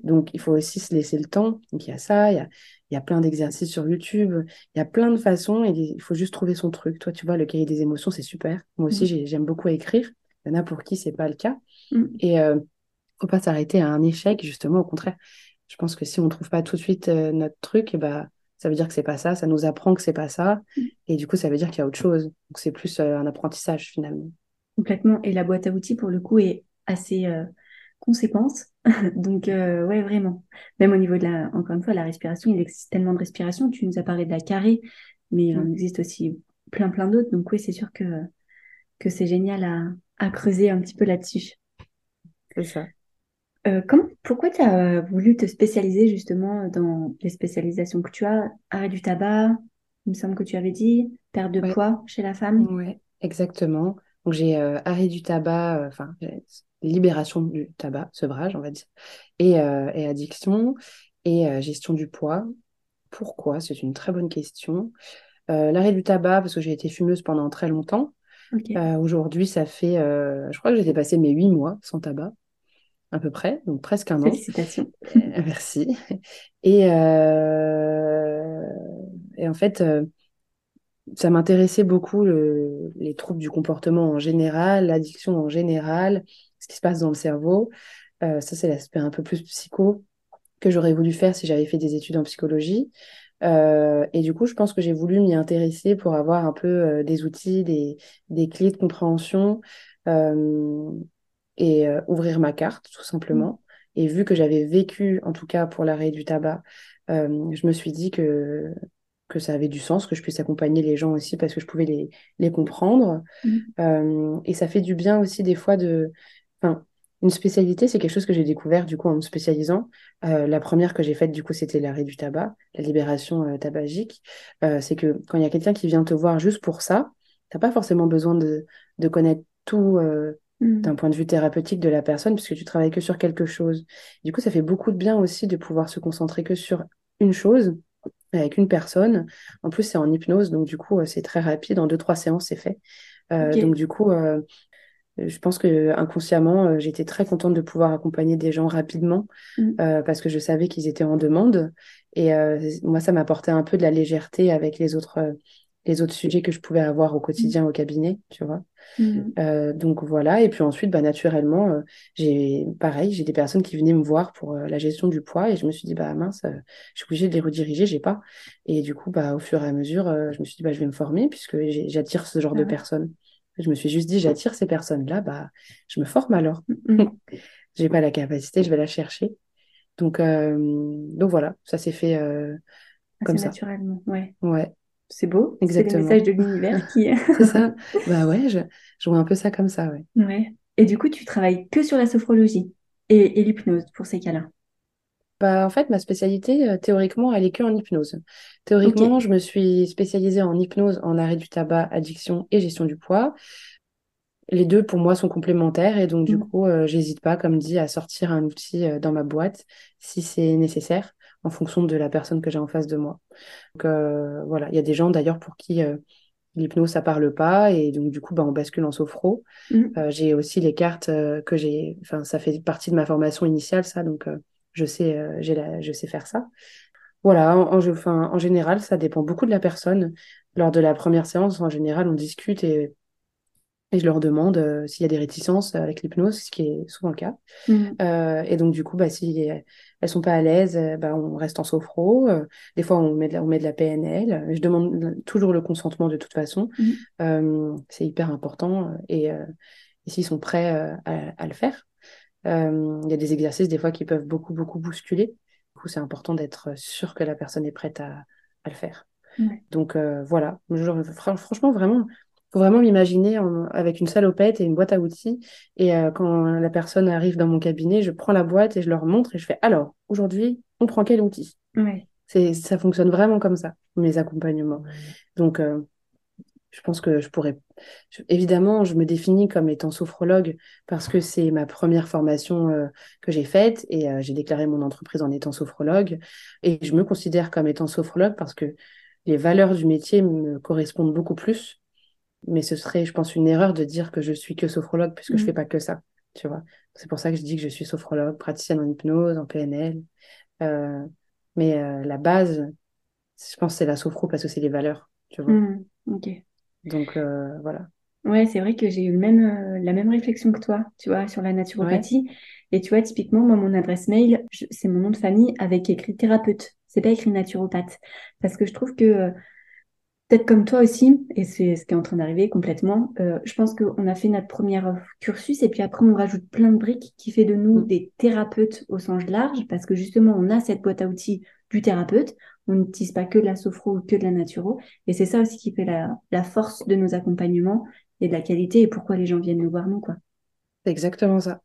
Donc, il faut aussi se laisser le temps. Donc, il y a ça, il y a, il y a plein d'exercices sur YouTube, il y a plein de façons et il faut juste trouver son truc. Toi, tu vois, le cahier des émotions, c'est super. Moi aussi, j'aime beaucoup écrire. Il y en a pour qui c'est pas le cas. Mm. Et euh, faut pas s'arrêter à un échec, justement, au contraire. Je pense que si on trouve pas tout de suite euh, notre truc, bah, ça veut dire que c'est pas ça, ça nous apprend que c'est pas ça, mm. et du coup, ça veut dire qu'il y a autre chose. Donc, c'est plus euh, un apprentissage finalement. Complètement. Et la boîte à outils, pour le coup, est assez <laughs> euh, conséquente. Donc, ouais, vraiment. Même au niveau de la, encore une fois, la respiration, il existe tellement de respiration. Tu nous as parlé de la carré, mais il mm. existe aussi plein, plein d'autres. Donc, oui, c'est sûr que, que c'est génial à, à creuser un petit peu là-dessus. C'est ça. Euh, pourquoi tu as voulu te spécialiser justement dans les spécialisations que tu as? Arrêt du tabac, il me semble que tu avais dit, perte de poids chez la femme. Oui, exactement. Donc j'ai euh, arrêt du tabac, euh, enfin libération du tabac, sevrage on va dire, et, et addiction et gestion du poids. Pourquoi? C'est une très bonne question. L'arrêt du tabac, parce que j'ai été fumeuse pendant très longtemps. Aujourd'hui, ça fait, je crois que j'ai dépassé mes huit mois sans tabac à peu près, donc presque un an. Félicitations. Euh, <laughs> merci. Et, euh, et en fait, euh, ça m'intéressait beaucoup les troubles du comportement en général, l'addiction en général, ce qui se passe dans le cerveau. ça, c'est l'aspect un peu plus psycho que j'aurais voulu faire si j'avais fait des études en psychologie. et du coup, je pense que j'ai voulu m'y intéresser pour avoir un peu des outils, des, des, clés de compréhension et euh, ouvrir ma carte, tout simplement. Et vu que j'avais vécu, en tout cas pour l'arrêt du tabac, euh, je me suis dit que, que ça avait du sens, que je puisse accompagner les gens aussi parce que je pouvais les, les comprendre. Mm. Euh, et ça fait du bien aussi des fois de... Enfin, une spécialité, c'est quelque chose que j'ai découvert du coup en me spécialisant. la première que j'ai faite du coup, c'était l'arrêt du tabac, la libération tabagique. c'est que quand il y a quelqu'un qui vient te voir juste pour ça, t'as pas forcément besoin de, de connaître tout Mm. d'un point de vue thérapeutique de la personne, puisque tu travailles que sur quelque chose. Du coup, ça fait beaucoup de bien aussi de pouvoir se concentrer que sur une chose avec une personne. En plus, c'est en hypnose, donc du coup, euh, c'est très rapide. En deux, trois séances, c'est fait. Euh, donc du coup, euh, je pense que inconsciemment, j'étais très contente de pouvoir accompagner des gens rapidement mm. parce que je savais qu'ils étaient en demande. Et moi, ça m'apportait un peu de la légèreté avec les autres les autres sujets que je pouvais avoir au quotidien au cabinet, tu vois. Mhm. Euh, donc voilà, et puis ensuite, bah, naturellement, euh, j'ai pareil, j'ai des personnes qui venaient me voir pour euh, la gestion du poids et je me suis dit, bah mince, je suis obligée de les rediriger, j'ai pas. Et du coup, bah, au fur et à mesure, je me suis dit, bah, je vais me former puisque j'attire ce genre de ah personnes. Je me suis juste dit, j'attire ces personnes-là, bah, je me forme alors. Mhm. <laughs> j'ai pas la capacité, je vais la chercher. Donc, donc voilà, ça s'est fait comme ça. Naturellement, ouais. Ouais c'est beau. Exactement. C'est le message de l'univers <laughs> qui. c'est ça. Bah ouais, je, vois un peu ça comme ça, ouais. Ouais. Et du coup, tu travailles que sur la sophrologie et, l'hypnose pour ces cas-là? Bah, en fait, ma spécialité, euh, théoriquement, elle est que en hypnose. Théoriquement, je me suis spécialisée en hypnose, en arrêt du tabac, addiction et gestion du poids. Les deux, pour moi, sont complémentaires et donc, du mm. coup, euh, j'hésite pas, comme dit, à sortir un outil euh, dans ma boîte si c'est nécessaire en fonction de la personne que j'ai en face de moi. Donc euh, voilà, il y a des gens d'ailleurs pour qui euh, l'hypnose ça parle pas et donc du coup bah, on bascule en sophro. Mm. Euh, j'ai aussi les cartes que j'ai, enfin ça fait partie de ma formation initiale ça, donc je sais j'ai la, je sais faire ça. Voilà, en, en, en général ça dépend beaucoup de la personne. Lors de la première séance, en général on discute et et je leur demande euh, s'il y a des réticences avec l'hypnose, ce qui est souvent le cas. Mm. Euh, et donc, du coup, bah, si elles sont pas à l'aise, euh, bah, on reste en sophro. des fois, on met, de la, on met de la PNL. Je demande toujours le consentement de toute façon. Mm. c'est hyper important. Et, et s'ils sont prêts à, à, le faire, il y a des exercices, des fois, qui peuvent beaucoup, beaucoup bousculer. Du coup, c'est important d'être sûr que la personne est prête à, à le faire. Donc, voilà. franchement, vraiment faut vraiment m'imaginer avec une salopette et une boîte à outils. Et euh, quand la personne arrive dans mon cabinet, je prends la boîte et je leur montre et je fais alors, aujourd'hui, on prend quel outil? Ouais. c'est Ça fonctionne vraiment comme ça, mes accompagnements. Donc, euh, je pense que je pourrais. Évidemment, je me définis comme étant sophrologue parce que c'est ma première formation euh, que j'ai faite et euh, j'ai déclaré mon entreprise en étant sophrologue. Et je me considère comme étant sophrologue parce que les valeurs du métier me correspondent beaucoup plus. Mais ce serait, je pense, une erreur de dire que je suis que sophrologue puisque je je fais mm. pas que ça. Tu vois. C'est pour ça que je dis que je suis sophrologue, praticienne en hypnose, en PNL. Euh, mais la base, je pense, c'est la sophro parce que c'est les valeurs. Tu vois. Mm. ok. Donc euh, voilà. Ouais, c'est vrai que j'ai eu même, euh, la même réflexion que toi, tu vois, sur la naturopathie. Et tu vois, typiquement, moi, mon adresse mail, c'est mon nom de famille avec écrit thérapeute. C'est pas écrit naturopathe. Parce que je trouve que, euh, peut-être comme toi aussi, et c'est ce qui est en train d'arriver complètement, je pense qu'on a fait notre premier cursus et puis après, on rajoute plein de briques qui fait de nous mm. des thérapeutes au sens large parce que justement, on a cette boîte à outils du thérapeute on n'utilise pas que de la sophro ou que de la naturo. Et c'est ça aussi qui fait la, force de nos accompagnements et de la qualité et pourquoi les gens viennent nous voir nous, quoi. C'est exactement ça.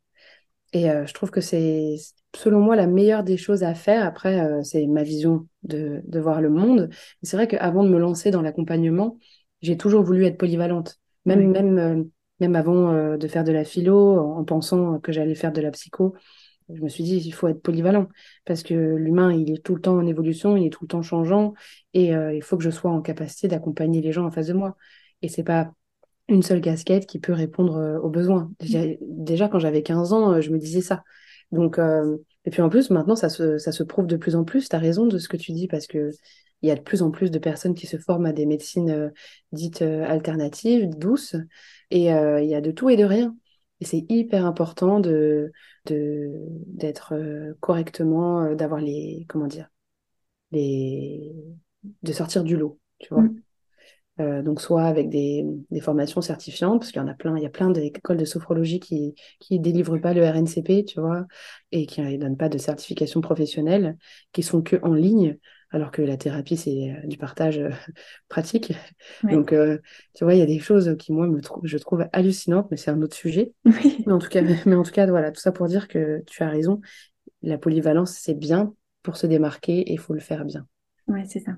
Et euh, je trouve que c'est, selon moi, la meilleure des choses à faire. Après, euh, c'est ma vision de, voir le monde. C'est vrai qu'avant de me lancer dans l'accompagnement, j'ai toujours voulu être polyvalente. Même, même, euh, même avant de faire de la philo, en pensant que j'allais faire de la psycho, je me suis dit, il faut être polyvalent parce que l'humain, il est tout le temps en évolution, il est tout le temps changeant et euh, il faut que je sois en capacité d'accompagner les gens en face de moi. Et c'est pas une seule casquette qui peut répondre euh, aux besoins. Déjà, quand j'avais 15 ans, euh, je me disais ça. Donc, et puis en plus, maintenant, ça se, ça se prouve de plus en plus. Tu as raison de ce que tu dis parce que il y a de plus en plus de personnes qui se forment à des médecines dites alternatives, douces, et il y a de tout et de rien. Et c'est hyper important de d'être euh, correctement, euh, d'avoir les comment dire, les de sortir du lot, tu vois. Mm. Euh, donc soit avec des, des formations certifiantes, parce qu'il y en a plein, il y a plein d'écoles de sophrologie qui qui délivrent pas le RNCP, tu vois, et qui ne donnent pas de certification professionnelle, qui sont que en ligne alors que la thérapie, c'est euh, du partage euh, <laughs> pratique. Donc, euh, tu vois, il y a des choses qui, moi, me je trouve hallucinantes, mais c'est un autre sujet. <laughs> Mais, en tout cas, mais en tout cas, voilà, tout ça pour dire que tu as raison. La polyvalence, c'est bien pour se démarquer et il faut le faire bien. Oui, c'est ça.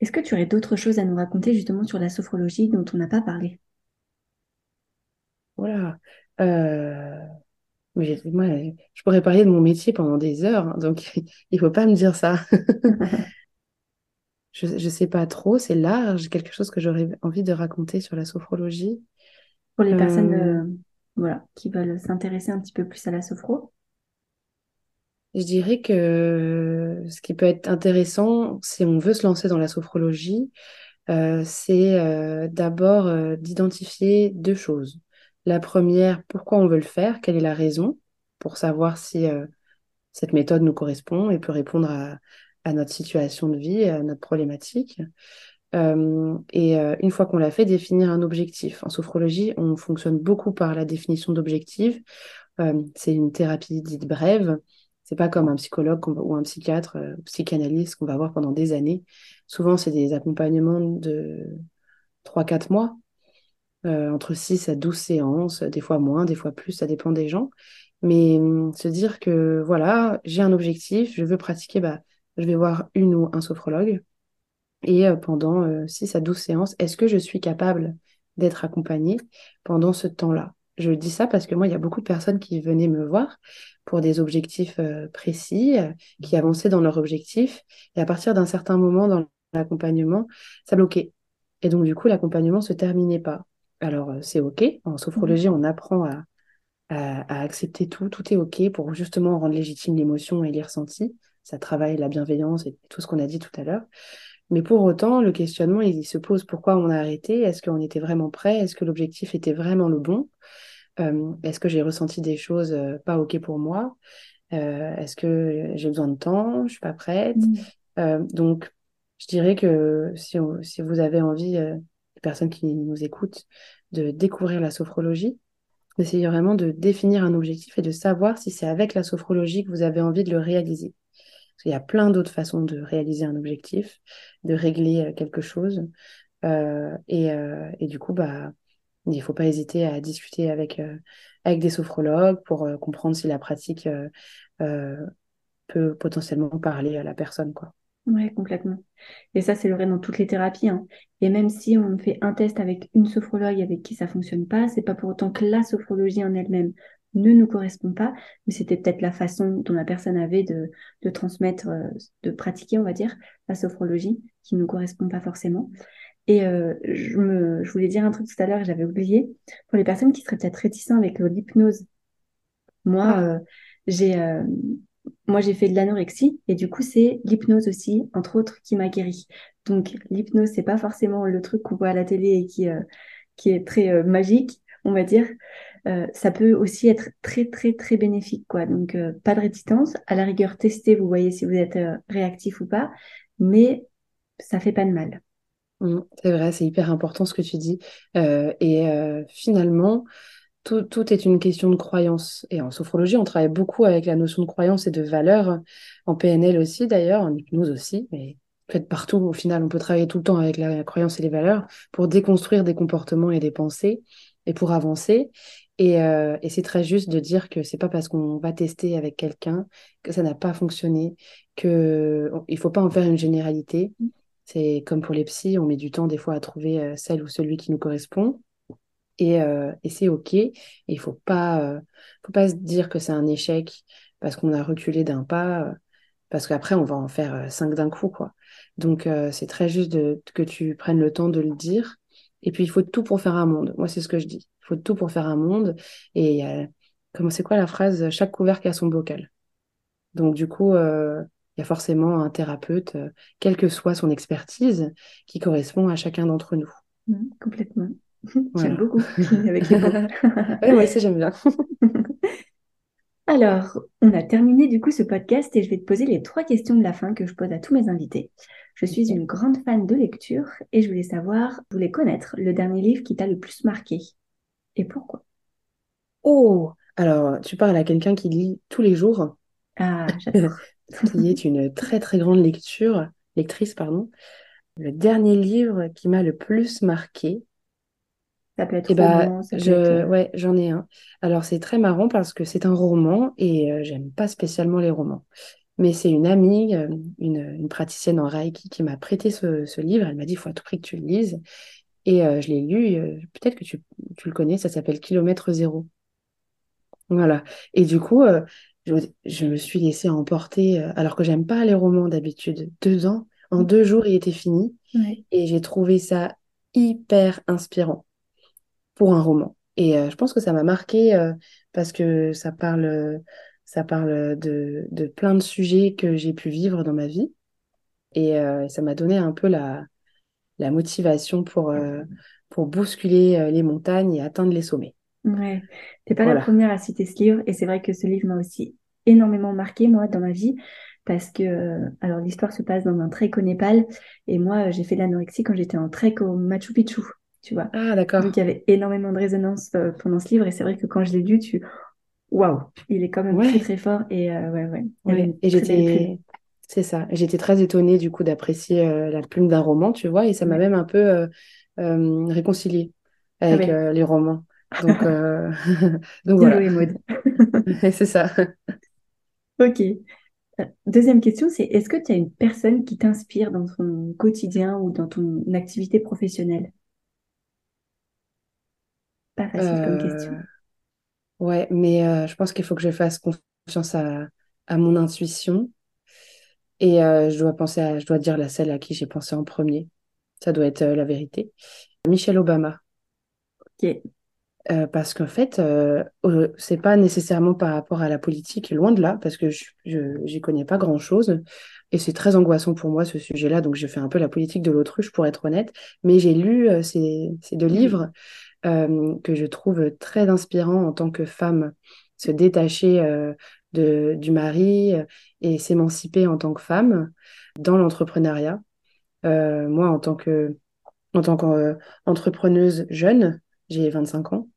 Est-ce que tu aurais d'autres choses à nous raconter justement sur la sophrologie dont on n'a pas parlé? Voilà moi, je pourrais parler de mon métier pendant des heures, hein, donc <laughs> il faut pas me dire ça. <laughs> je ne sais pas trop, c'est large, quelque chose que j'aurais envie de raconter sur la sophrologie. Pour les personnes euh, euh, voilà, qui veulent s'intéresser un petit peu plus à la sophro. Je dirais que ce qui peut être intéressant, si on veut se lancer dans la sophrologie, euh, c'est d'abord d'identifier deux choses. La première, pourquoi on veut le faire, quelle est la raison, pour savoir si euh, cette méthode nous correspond et peut répondre à, notre situation de vie, à notre problématique. Euh, et euh, une fois qu'on l'a fait, définir un objectif. En sophrologie, on fonctionne beaucoup par la définition d'objectifs. c'est une thérapie dite brève. C'est pas comme un psychologue ou un psychiatre, psychanalyste qu'on va voir pendant des années. Souvent, c'est des accompagnements de 3-4 mois euh, entre 6 à 12 séances, des fois moins, des fois plus, ça dépend des gens. Mais hum, se dire que voilà, j'ai un objectif, je veux pratiquer, bah, je vais voir une ou un sophrologue. Et euh, pendant 6 euh, à 12 séances, est-ce que je suis capable d'être accompagnée pendant ce temps-là? Je dis ça parce que moi, il y a beaucoup de personnes qui venaient me voir pour des objectifs précis, qui avançaient dans leur objectif. Et à partir d'un certain moment dans l'accompagnement, ça bloquait. Et donc, du coup, l'accompagnement se terminait pas. Alors, euh, c'est OK. En sophrologie, mhm. on apprend à, accepter tout. Tout est OK pour justement rendre légitime l'émotion et les ressentis. Ça travaille la bienveillance et tout ce qu'on a dit tout à l'heure. Mais pour autant, le questionnement, il, se pose pourquoi on a arrêté? Est-ce qu'on était vraiment prêt? Est-ce que l'objectif était vraiment le bon? euh, Est-ce que j'ai ressenti des choses pas OK pour moi? Est-ce que j'ai besoin de temps? Je suis pas prête mhm. Donc, je dirais que si, si vous avez envie personnes qui nous écoutent, de découvrir la sophrologie, d'essayer vraiment de définir un objectif et de savoir si c'est avec la sophrologie que vous avez envie de le réaliser. Parce qu'il y a plein d'autres façons de réaliser un objectif, de régler quelque chose. Euh, euh, et, du coup, bah, il ne faut pas hésiter à discuter avec, avec des sophrologues pour comprendre si la pratique peut potentiellement parler à la personne. Ouais, complètement. Et ça, c'est le vrai dans toutes les thérapies. hein. Et même si on fait un test avec une sophrologue avec qui ça fonctionne pas, c'est pas pour autant que la sophrologie en elle-même ne nous correspond pas, mais c'était peut-être la façon dont la personne avait de, de transmettre, euh, de pratiquer, on va dire, la sophrologie, qui ne nous correspond pas forcément. Et euh, je, me, je voulais dire un truc tout à l'heure j'avais oublié. Pour les personnes qui seraient peut-être réticentes avec l'hypnose, moi, euh, j'ai euh, moi, j'ai fait de l'anorexie et du coup, c'est l'hypnose aussi, entre autres, qui m'a guéri. Donc, l'hypnose, c'est pas forcément le truc qu'on voit à la télé et qui, qui est très magique, on va dire. Ça peut aussi être très, très, très bénéfique, quoi. Donc, pas de réticence. À la rigueur, testez, vous voyez si vous êtes réactif ou pas, mais ça fait pas de mal. Mm, c'est vrai, c'est hyper important ce que tu dis. Euh, et euh, finalement, tout, tout est une question de croyance. Et en sophrologie, on travaille beaucoup avec la notion de croyance et de valeur. En PNL aussi, d'ailleurs, en hypnose aussi, mais en fait, partout, au final, on peut travailler tout le temps avec la croyance et les valeurs pour déconstruire des comportements et des pensées et pour avancer. Et, euh, et c'est très juste de dire que c'est pas parce qu'on va tester avec quelqu'un que ça n'a pas fonctionné, que il faut pas en faire une généralité. C'est comme pour les psys, on met du temps des fois à trouver euh, celle ou celui qui nous correspond. Et, euh, c'est OK. Il faut pas, euh, faut pas se dire que c'est un échec parce qu'on a reculé d'un pas, parce qu'après, on va en faire cinq d'un coup, quoi. Donc, c'est très juste que tu prennes le temps de le dire. Et puis, il faut tout pour faire un monde. Moi, c'est ce que je dis. Il faut tout pour faire un monde. Et comment c'est quoi la phrase? Chaque couvercle a son bocal. Donc, du coup, il y a forcément un thérapeute, euh, quelle que soit son expertise, qui correspond à chacun d'entre nous. Mm, complètement. <laughs> J'aime beaucoup <laughs> avec les. Ouais, moi aussi, j'aime bien. <laughs> Alors, on a terminé du coup ce podcast et je vais te poser les trois questions de la fin que je pose à tous mes invités. Je suis une grande fan de lecture et je voulais savoir, je voulais connaître le dernier livre qui t'a le plus marqué et pourquoi? Oh, alors, tu parles à quelqu'un qui lit tous les jours, Ah, j'adore. Qui est une très, très grande lecture, lectrice, pardon. Le dernier livre qui m'a le plus marqué, Ça peut être Eh bah, roman, ça peut je, être... euh, ouais, j'en ai un. Alors, c'est très marrant parce que c'est un roman et euh, j'aime pas spécialement les romans. Mais c'est une amie, euh, une, une praticienne en Reiki qui m'a prêté ce, ce livre. Elle m'a dit, il faut à tout prix que tu le lises. Et euh, je l'ai lu, peut-être que tu, tu le connais, ça s'appelle Kilomètre Zéro. Voilà. Et du coup, euh, je, je me suis laissée emporter, euh, alors que j'aime pas les romans d'habitude. Deux ans, en deux jours, il était fini. ouais. Et j'ai trouvé ça hyper inspirant pour un roman. Et euh, je pense que ça m'a marqué euh, parce que ça parle, euh, ça parle de, de plein de sujets que j'ai pu vivre dans ma vie. Et ça m'a donné un peu la, la motivation pour, pour bousculer les montagnes et atteindre les sommets. Ouais, t'es pas la première à citer ce livre et c'est vrai que ce livre m'a aussi énormément marqué moi dans ma vie parce que euh, alors l'histoire se passe dans un trek au Népal et moi euh, j'ai fait de l'anorexie quand j'étais en trek au Machu Picchu, tu vois. Ah, Donc d'accord. il y avait énormément de résonance euh, pendant ce livre et c'est vrai que quand je l'ai lu, tu waouh, il est quand même très Ouais, très fort et euh, ouais ouais, ouais. Et très j'étais, c'est ça. J'étais très étonnée du coup d'apprécier euh, la plume d'un roman, tu vois, et ça m'a même un peu euh, réconciliée Ah avec ouais, les romans. Donc, euh, <laughs> donc voilà. Maud. <laughs> C'est ça. Ok. Euh, Deuxième question, c'est est-ce que tu as une personne qui t'inspire dans ton quotidien ou dans ton activité professionnelle? Pas facile comme question. Euh, ouais, mais euh, je pense qu'il faut que je fasse confiance à, à mon intuition et euh, je dois penser à, je dois dire la celle à qui j'ai pensé en premier. Ça doit être la vérité. Michelle Obama. Ok. Euh, parce qu'en fait, euh, euh, c'est pas nécessairement par rapport à la politique, loin de là, parce que je, j'y connais pas grand-chose. Et c'est très angoissant pour moi, ce sujet-là. Donc, je fais un peu la politique de l'autruche, pour être honnête. Mais j'ai lu euh, ces, ces deux livres euh, que je trouve très inspirants en tant que femme, se détacher de, du mari et s'émanciper en tant que femme dans l'entrepreneuriat. Moi, en tant que, en tant qu'entrepreneuse jeune, j'ai 25 ans.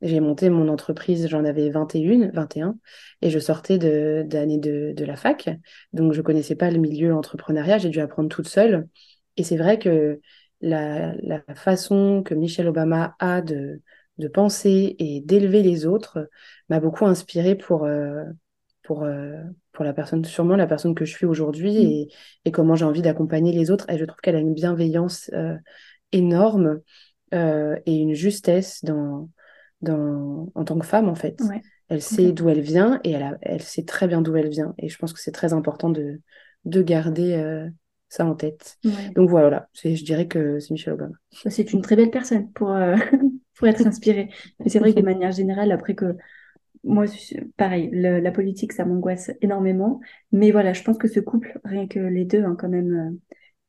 J'ai monté mon entreprise, j'en avais 21, 21, et je sortais de, d'année de, de la fac. Donc, je connaissais pas le milieu entrepreneuriat, j'ai dû apprendre toute seule. Et c'est vrai que la, la façon que Michelle Obama a de, de penser et d'élever les autres m'a beaucoup inspirée pour, euh, pour, euh, pour la personne, sûrement la personne que je suis aujourd'hui Mm. et, et comment j'ai envie d'accompagner les autres. Et je trouve qu'elle a une bienveillance euh, énorme euh, et une justesse dans, dans, en tant que femme, en fait. Ouais, Elle sait d'où elle vient et elle, a- elle sait très bien d'où elle vient. Et je pense que c'est très important de, de garder euh, ça en tête. Ouais. Donc voilà, je dirais que c'est Michelle Obama. C'est une très belle personne pour, euh, <laughs> pour être inspirée. Mais c'est vrai que de manière générale, après que moi, pareil, le- la politique, ça m'angoisse énormément. Mais voilà, je pense que ce couple, rien que les deux, hein, quand même, euh,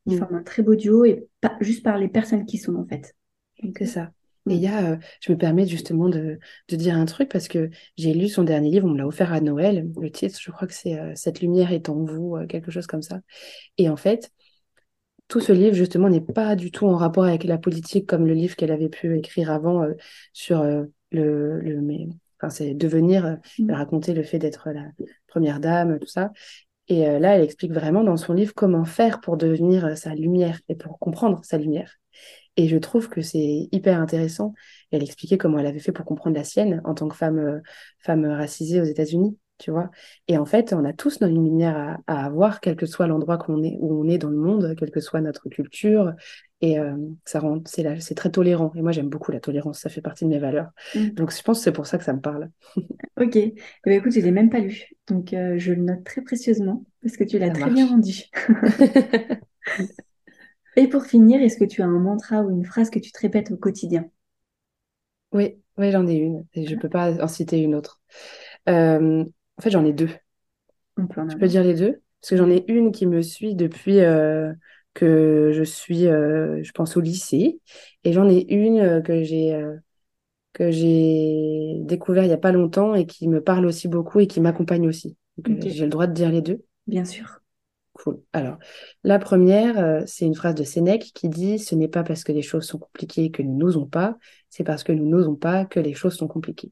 ils Mm. forment un très beau duo et pas, juste par les personnes qui sont, en fait. Euh, ça. Mm. Et il y a, euh, je me permets justement de, de dire un truc parce que j'ai lu son dernier livre, on me l'a offert à Noël. Le titre, je crois que c'est euh, Cette lumière est en vous, euh, quelque chose comme ça. Et en fait, tout ce livre, justement, n'est pas du tout en rapport avec la politique comme le livre qu'elle avait pu écrire avant sur le, le mais, enfin, c'est devenir, Mm. elle racontait le fait d'être la première dame, tout ça. Et là, elle explique vraiment dans son livre comment faire pour devenir sa lumière et pour comprendre sa lumière. Et je trouve que c'est hyper intéressant. Elle expliquait comment elle avait fait pour comprendre la sienne en tant que femme, euh, femme racisée aux États-Unis, tu vois. Et en fait, on a tous notre lumière à, à avoir, quel que soit l'endroit qu'on est, où on est dans le monde, quelle que soit notre culture. Et euh, ça rend, c'est là, c'est très tolérant. Et moi, j'aime beaucoup la tolérance. Ça fait partie de mes valeurs. Mm. Donc, je pense que c'est pour ça que ça me parle. <laughs> Ok. Eh ben, écoute, je ne l'ai même pas lu. Donc, euh, je le note très précieusement parce que tu l'as très bien rendu. <laughs> Et pour finir, est-ce que tu as un mantra ou une phrase que tu te répètes au quotidien? Oui, oui, j'en ai une. Et je peux pas en citer une autre. Euh, en fait, j'en ai deux. On peut en Je peux dire les deux? Parce que j'en ai une qui me suit depuis euh, que je suis, euh, je pense, au lycée. Et j'en ai une que j'ai que j'ai découvert il n'y a pas longtemps et qui me parle aussi beaucoup et qui m'accompagne aussi. J'ai le droit de dire les deux? bien sûr. Cool. Alors, la première, euh, c'est une phrase de Sénèque qui dit, Ce n'est pas parce que les choses sont compliquées que nous n'osons pas, c'est parce que nous n'osons pas que les choses sont compliquées.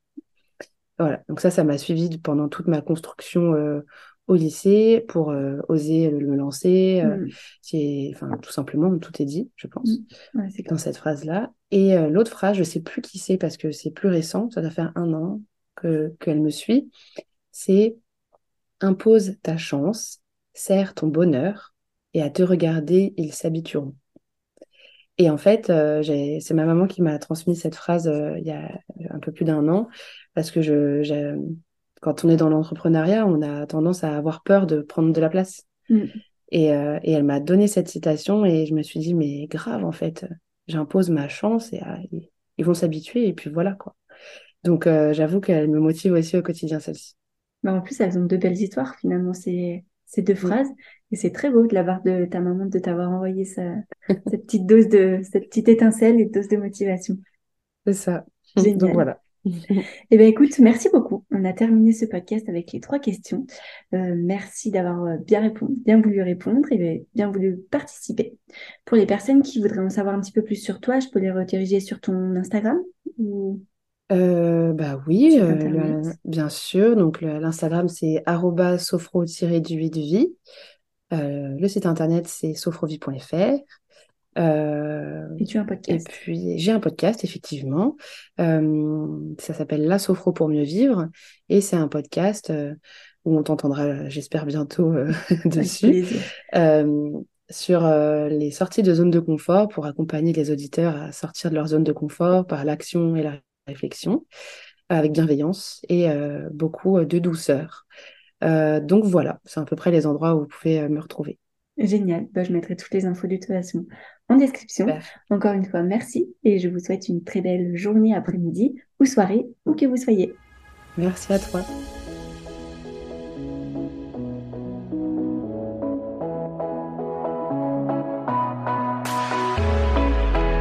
Voilà, donc ça, ça m'a suivi pendant toute ma construction euh, au lycée pour euh, oser me lancer. euh, Mm. c'est, enfin, tout simplement, tout est dit, je pense, Mm. Ouais, c'est dans cette phrase-là. Et l'autre phrase, je sais plus qui c'est parce que c'est plus récent, ça doit faire un an que qu'elle me suit. C'est impose ta chance, serre ton bonheur, et à te regarder, ils s'habitueront. Et en fait, euh, c'est ma maman qui m'a transmis cette phrase euh, il y a un peu plus d'un an, parce que je, quand on est dans l'entrepreneuriat, on a tendance à avoir peur de prendre de la place. Mm. Et, euh, et elle m'a donné cette citation et je me suis dit, mais grave, en fait, j'impose ma chance et ils, vont s'habituer et puis voilà, quoi. Donc, j'avoue qu'elle me motive aussi au quotidien, celle-ci. Bah, en plus, elles ont deux belles histoires, finalement, ces, ces deux phrases. Et c'est très beau de la part de ta maman de t'avoir envoyé ça- <laughs> cette petite dose de, cette petite étincelle et dose de motivation. C'est ça. Donc Génial. voilà. <laughs> Eh bien, écoute, merci beaucoup. On a terminé ce podcast avec les trois questions. Euh, merci d'avoir euh, bien répondu, bien voulu répondre et bien voulu participer. Pour les personnes qui voudraient en savoir un petit peu plus sur toi, je peux les rediriger sur ton Instagram ou Euh, bah oui, euh, le- bien sûr. Donc l'Instagram c'est arobase sophro-du8 de vie. Euh, le site internet c'est sophrovie.fr. Euh, Et tu as un et podcast. puis j'ai un podcast effectivement. Euh, ça s'appelle La Sophro pour mieux vivre et c'est un podcast euh, où on t'entendra, j'espère bientôt euh, <laughs> dessus, euh, sur euh, les sorties de zone de confort pour accompagner les auditeurs à sortir de leur zone de confort par l'action et la réflexion avec bienveillance et euh, beaucoup euh, de douceur. Euh, donc voilà, c'est à peu près les endroits où vous pouvez euh, me retrouver. Génial. Bah, je mettrai toutes les infos de toute façon en description. Super. Encore une fois, merci et je vous souhaite une très belle journée, après-midi ou soirée, où que vous soyez. Merci à toi.